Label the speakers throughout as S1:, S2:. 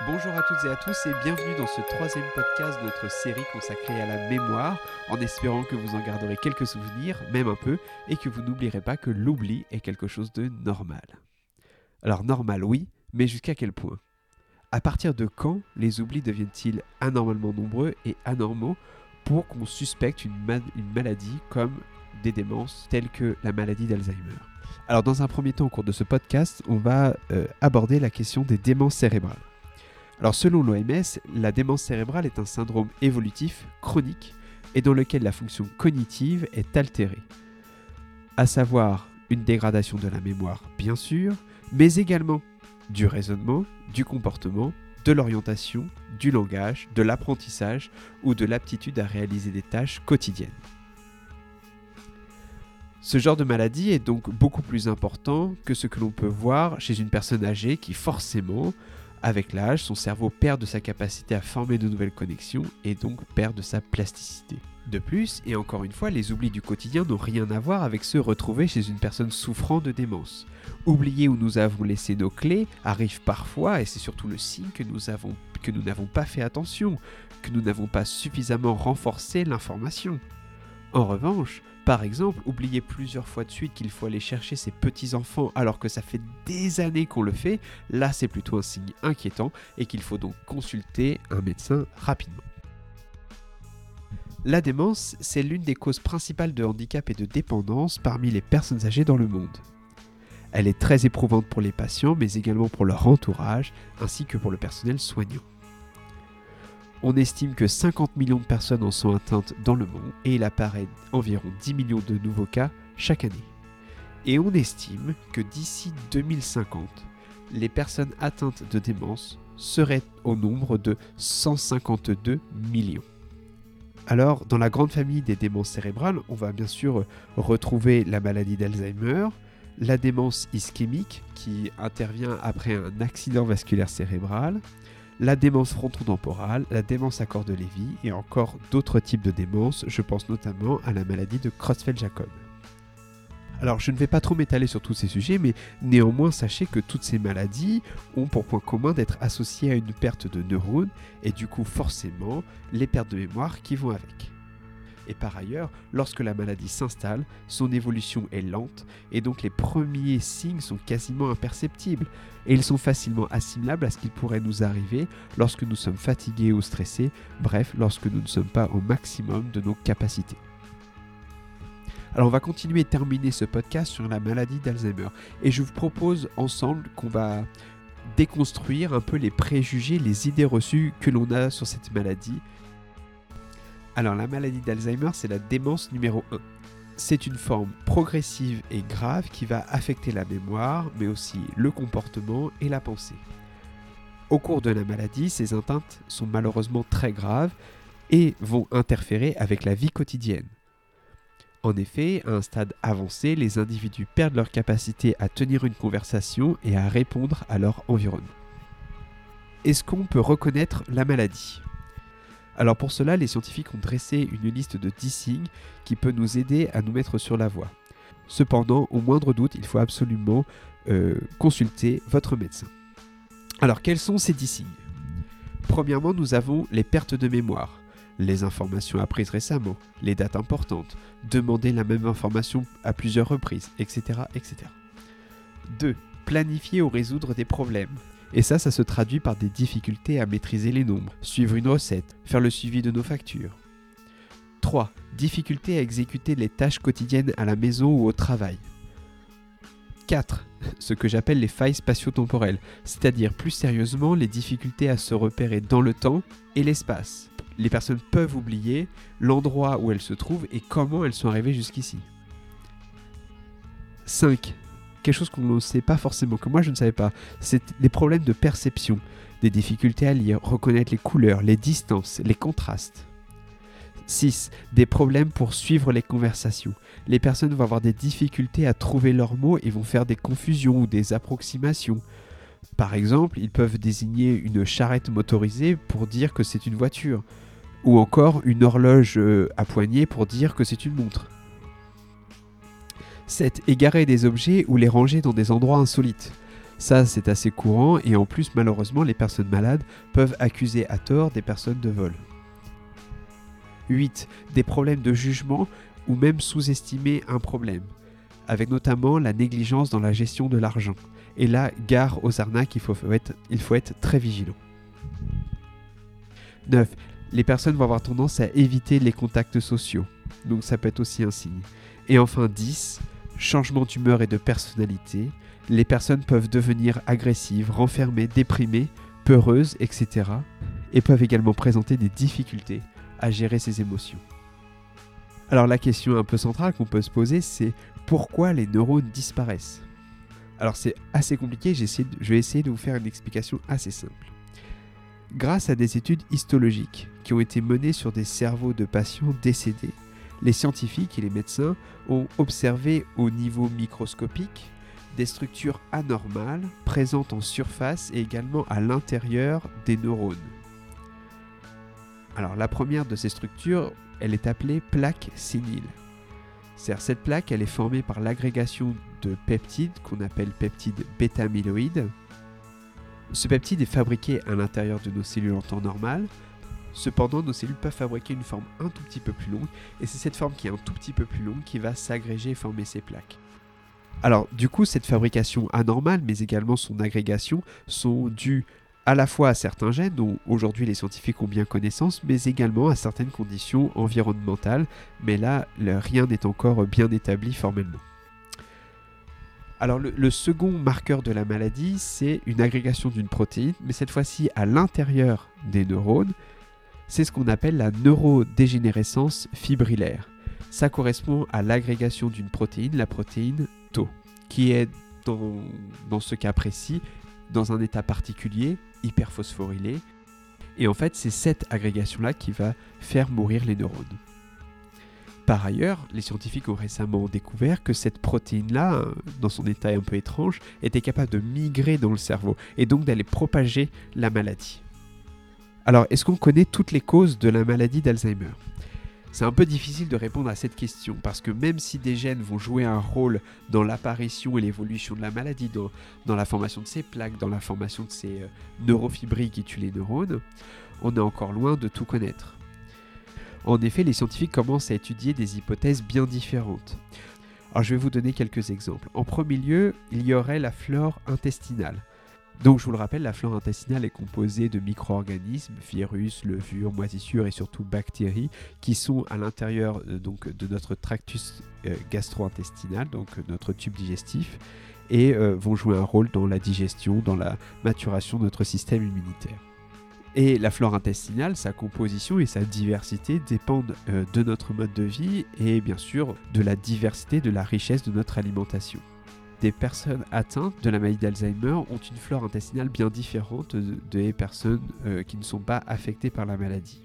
S1: Bonjour à toutes et à tous et bienvenue dans ce troisième podcast de notre série consacrée à la mémoire, en espérant que vous en garderez quelques souvenirs, même un peu, et que vous n'oublierez pas que l'oubli est quelque chose de normal. Alors normal oui, mais jusqu'à quel point? À partir de quand les oublis deviennent-ils anormalement nombreux et anormaux pour qu'on suspecte une, maladie comme des démences telles que la maladie d'Alzheimer? Alors dans un premier temps au cours de ce podcast, on va euh, aborder la question des démences cérébrales. Alors selon l'OMS, la démence cérébrale est un syndrome évolutif chronique et dans lequel la fonction cognitive est altérée. À savoir une dégradation de la mémoire bien sûr, mais également du raisonnement, du comportement, de l'orientation, du langage, de l'apprentissage ou de l'aptitude à réaliser des tâches quotidiennes. Ce genre de maladie est donc beaucoup plus important que ce que l'on peut voir chez une personne âgée qui forcément, avec l'âge, son cerveau perd de sa capacité à former de nouvelles connexions et donc perd de sa plasticité. De plus, et encore une fois, les oublis du quotidien n'ont rien à voir avec ceux retrouvés chez une personne souffrant de démence. Oublier où nous avons laissé nos clés arrive parfois et c'est surtout le signe que nous avons que nous n'avons pas fait attention, que nous n'avons pas suffisamment renforcé l'information. En revanche, par exemple, oublier plusieurs fois de suite qu'il faut aller chercher ses petits-enfants alors que ça fait des années qu'on le fait, là c'est plutôt un signe inquiétant et qu'il faut donc consulter un médecin rapidement. La démence, c'est l'une des causes principales de handicap et de dépendance parmi les personnes âgées dans le monde. Elle est très éprouvante pour les patients, mais également pour leur entourage, ainsi que pour le personnel soignant. On estime que 50 millions de personnes en sont atteintes dans le monde et il apparaît environ 10 millions de nouveaux cas chaque année. Et on estime que d'ici 2050, les personnes atteintes de démence seraient au nombre de 152 millions. Alors, dans la grande famille des démences cérébrales, on va bien sûr retrouver la maladie d'Alzheimer, la démence ischémique qui intervient après un accident vasculaire cérébral, la démence frontotemporale, la démence à corps de Lévy et encore d'autres types de démence, je pense notamment à la maladie de Creutzfeldt-Jacob. Alors je ne vais pas trop m'étaler sur tous ces sujets, mais néanmoins sachez que toutes ces maladies ont pour point commun d'être associées à une perte de neurones et du coup forcément les pertes de mémoire qui vont avec. Et par ailleurs, lorsque la maladie s'installe, son évolution est lente et donc les premiers signes sont quasiment imperceptibles et ils sont facilement assimilables à ce qu'il pourrait nous arriver lorsque nous sommes fatigués ou stressés, bref, lorsque nous ne sommes pas au maximum de nos capacités. Alors on va continuer et terminer ce podcast sur la maladie d'Alzheimer et je vous propose ensemble qu'on va déconstruire un peu les préjugés, les idées reçues que l'on a sur cette maladie alors la maladie d'Alzheimer, c'est la démence numéro 1. C'est une forme progressive et grave qui va affecter la mémoire, mais aussi le comportement et la pensée. Au cours de la maladie, ces atteintes sont malheureusement très graves et vont interférer avec la vie quotidienne. En effet, à un stade avancé, les individus perdent leur capacité à tenir une conversation et à répondre à leur environnement. Est-ce qu'on peut reconnaître la maladie? Alors pour cela, les scientifiques ont dressé une liste de 10 signes qui peut nous aider à nous mettre sur la voie. Cependant, au moindre doute, il faut absolument euh, consulter votre médecin. Alors quels sont ces 10 signes? Premièrement, nous avons les pertes de mémoire, les informations apprises récemment, les dates importantes, demander la même information à plusieurs reprises, etc. etc. 2. Planifier ou résoudre des problèmes, et ça, ça se traduit par des difficultés à maîtriser les nombres, suivre une recette, faire le suivi de nos factures. 3. Difficulté à exécuter les tâches quotidiennes à la maison ou au travail. 4. Ce que j'appelle les failles spatio-temporelles, c'est-à-dire plus sérieusement les difficultés à se repérer dans le temps et l'espace. Les personnes peuvent oublier l'endroit où elles se trouvent et comment elles sont arrivées jusqu'ici. 5 quelque chose qu'on ne sait pas forcément, que moi je ne savais pas. C'est les problèmes de perception, des difficultés à lire, reconnaître les couleurs, les distances, les contrastes. 6. Des problèmes pour suivre les conversations. Les personnes vont avoir des difficultés à trouver leurs mots et vont faire des confusions ou des approximations. Par exemple, ils peuvent désigner une charrette motorisée pour dire que c'est une voiture, ou encore une horloge euh, à poignée pour dire que c'est une montre. 7. Égarer des objets ou les ranger dans des endroits insolites. Ça, c'est assez courant et en plus, malheureusement, les personnes malades peuvent accuser à tort des personnes de vol. 8. Des problèmes de jugement ou même sous-estimer un problème, avec notamment la négligence dans la gestion de l'argent. Et là, gare aux arnaques, il faut être, il faut être très vigilant. 9. Les personnes vont avoir tendance à éviter les contacts sociaux. Donc ça peut être aussi un signe. Et enfin 10. Changement d'humeur et de personnalité. Les personnes peuvent devenir agressives, renfermées, déprimées, peureuses, etc. Et peuvent également présenter des difficultés à gérer ces émotions. Alors la question un peu centrale qu'on peut se poser, c'est pourquoi les neurones disparaissent? Alors c'est assez compliqué, je vais essayer de vous faire une explication assez simple. Grâce à des études histologiques qui ont été menées sur des cerveaux de patients décédés, les scientifiques et les médecins ont observé au niveau microscopique des structures anormales présentes en surface et également à l'intérieur des neurones. Alors la première de ces structures, elle est appelée plaque sénile. Cette plaque, elle est formée par l'agrégation de peptides qu'on appelle peptides bêta-amyloïdes. Ce peptide est fabriqué à l'intérieur de nos cellules en temps normal. Cependant, nos cellules peuvent fabriquer une forme un tout petit peu plus longue, et c'est cette forme qui est un tout petit peu plus longue qui va s'agréger et former ces plaques. Alors, du coup, cette fabrication anormale, mais également son agrégation, sont dues à la fois à certains gènes dont aujourd'hui les scientifiques ont bien connaissance, mais également à certaines conditions environnementales, mais là, rien n'est encore bien établi formellement. Alors le, second marqueur de la maladie, c'est une agrégation d'une protéine, mais cette fois-ci à l'intérieur des neurones. C'est ce qu'on appelle la neurodégénérescence fibrillaire. Ça correspond à l'agrégation d'une protéine, la protéine Tau, qui est dans, ce cas précis dans un état particulier, hyperphosphorylé. Et en fait, c'est cette agrégation-là qui va faire mourir les neurones. Par ailleurs, les scientifiques ont récemment découvert que cette protéine-là, dans son état un peu étrange, était capable de migrer dans le cerveau et donc d'aller propager la maladie. Alors, est-ce qu'on connaît toutes les causes de la maladie d'Alzheimer? C'est un peu difficile de répondre à cette question parce que même si des gènes vont jouer un rôle dans l'apparition et l'évolution de la maladie, dans, la formation de ces plaques, dans la formation de ces euh, neurofibrilles qui tuent les neurones, on est encore loin de tout connaître. En effet, les scientifiques commencent à étudier des hypothèses bien différentes. Alors je vais vous donner quelques exemples. En premier lieu, il y aurait la flore intestinale. Donc je vous le rappelle, la flore intestinale est composée de micro-organismes, virus, levures, moisissures et surtout bactéries qui sont à l'intérieur euh, donc de notre tractus euh, gastro-intestinal, donc euh, notre tube digestif, et vont jouer un rôle dans la digestion, dans la maturation de notre système immunitaire. Et la flore intestinale, sa composition et sa diversité dépendent de notre mode de vie et bien sûr de la diversité, de la richesse de notre alimentation des personnes atteintes de la maladie d'Alzheimer ont une flore intestinale bien différente des personnes euh, qui ne sont pas affectées par la maladie.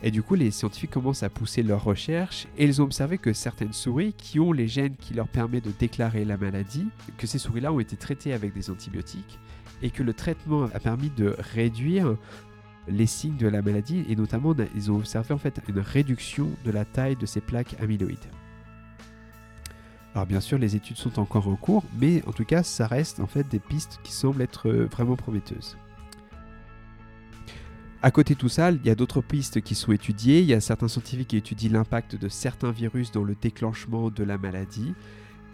S1: Et du coup, les scientifiques commencent à pousser leurs recherches et ils ont observé que certaines souris qui ont les gènes qui leur permettent de déclarer la maladie, que ces souris-là ont été traitées avec des antibiotiques et que le traitement a permis de réduire les signes de la maladie et notamment ils ont observé en fait une réduction de la taille de ces plaques amyloïdes. Alors bien sûr, les études sont encore en cours, mais en tout cas, ça reste en fait des pistes qui semblent être euh, vraiment prometteuses. À côté de tout ça, il y a d'autres pistes qui sont étudiées. Il y a certains scientifiques qui étudient l'impact de certains virus dans le déclenchement de la maladie.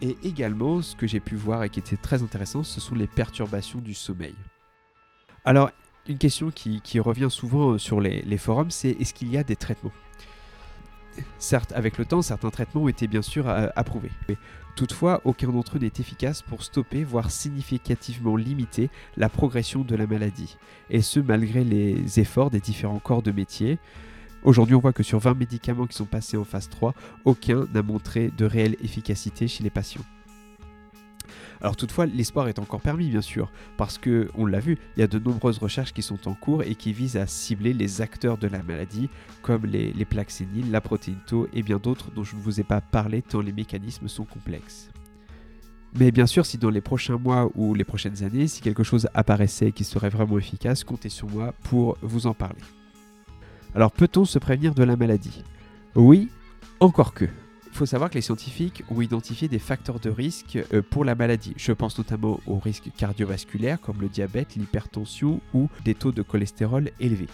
S1: Et également, ce que j'ai pu voir et qui était très intéressant, ce sont les perturbations du sommeil. Alors, une question qui, revient souvent sur les, les forums, c'est est-ce qu'il y a des traitements? Certes, avec le temps, certains traitements ont été bien sûr euh, approuvés. Toutefois, aucun d'entre eux n'est efficace pour stopper, voire significativement limiter la progression de la maladie. Et ce, malgré les efforts des différents corps de métier. Aujourd'hui, on voit que sur 20 médicaments qui sont passés en phase 3, aucun n'a montré de réelle efficacité chez les patients. Alors toutefois, l'espoir est encore permis, bien sûr, parce que, on l'a vu, il y a de nombreuses recherches qui sont en cours et qui visent à cibler les acteurs de la maladie, comme les, plaques séniles, la protéine Tau et bien d'autres dont je ne vous ai pas parlé tant les mécanismes sont complexes. Mais bien sûr, si dans les prochains mois ou les prochaines années, si quelque chose apparaissait qui serait vraiment efficace, comptez sur moi pour vous en parler. Alors peut-on se prévenir de la maladie? Oui, encore que. Il faut savoir que les scientifiques ont identifié des facteurs de risque euh, pour la maladie. Je pense notamment aux risques cardiovasculaires comme le diabète, l'hypertension ou des taux de cholestérol élevés.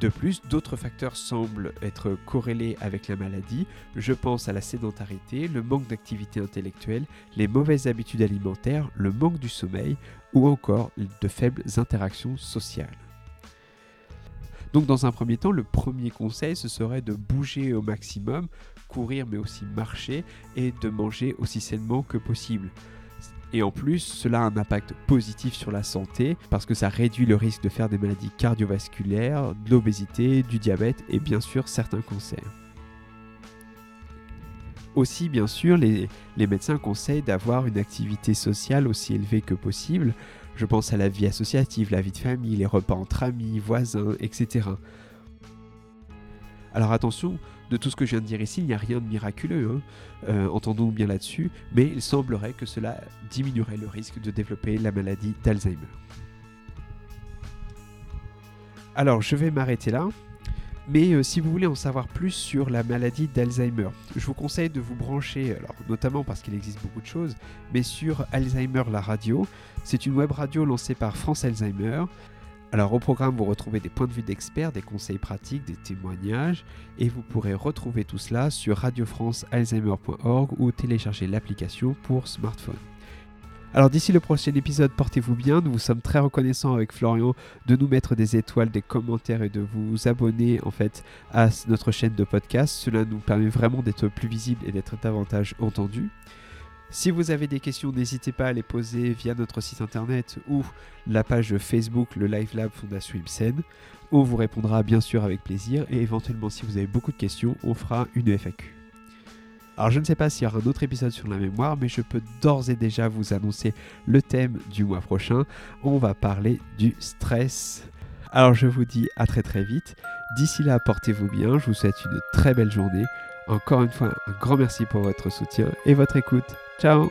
S1: De plus, d'autres facteurs semblent être corrélés avec la maladie. Je pense à la sédentarité, le manque d'activité intellectuelle, les mauvaises habitudes alimentaires, le manque du sommeil ou encore de faibles interactions sociales. Donc dans un premier temps, le premier conseil, ce serait de bouger au maximum, courir mais aussi marcher et de manger aussi sainement que possible. Et en plus, cela a un impact positif sur la santé parce que ça réduit le risque de faire des maladies cardiovasculaires, de l'obésité, du diabète et bien sûr certains cancers. Aussi, bien sûr, les, médecins conseillent d'avoir une activité sociale aussi élevée que possible. Je pense à la vie associative, la vie de famille, les repas entre amis, voisins, etc. Alors attention, de tout ce que je viens de dire ici, il n'y a rien de miraculeux, hein. euh, entendons bien là-dessus, mais il semblerait que cela diminuerait le risque de développer la maladie d'Alzheimer. Alors je vais m'arrêter là, mais euh, si vous voulez en savoir plus sur la maladie d'Alzheimer, je vous conseille de vous brancher, notamment parce qu'il existe beaucoup de choses, mais sur Alzheimer la radio. C'est une web radio lancée par France Alzheimer. Alors au programme, vous retrouvez des points de vue d'experts, des conseils pratiques, des témoignages, et vous pourrez retrouver tout cela sur radiofrancealzheimer.org ou télécharger l'application pour smartphone. Alors d'ici le prochain épisode, portez-vous bien. Nous vous sommes très reconnaissants avec Florian de nous mettre des étoiles, des commentaires et de vous abonner en fait à notre chaîne de podcast. Cela nous permet vraiment d'être plus visible et d'être davantage entendus. Si vous avez des questions, n'hésitez pas à les poser via notre site internet ou la page Facebook Le Live Lab Fondation Ibsen. On vous répondra bien sûr avec plaisir et éventuellement si vous avez beaucoup de questions, on fera une FAQ. Alors je ne sais pas s'il y aura un autre épisode sur la mémoire, mais je peux d'ores et déjà vous annoncer le thème du mois prochain. On va parler du stress. Alors je vous dis à très très vite. D'ici là, portez-vous bien. Je vous souhaite une très belle journée. Encore une fois, un grand merci pour votre soutien et votre écoute. Ciao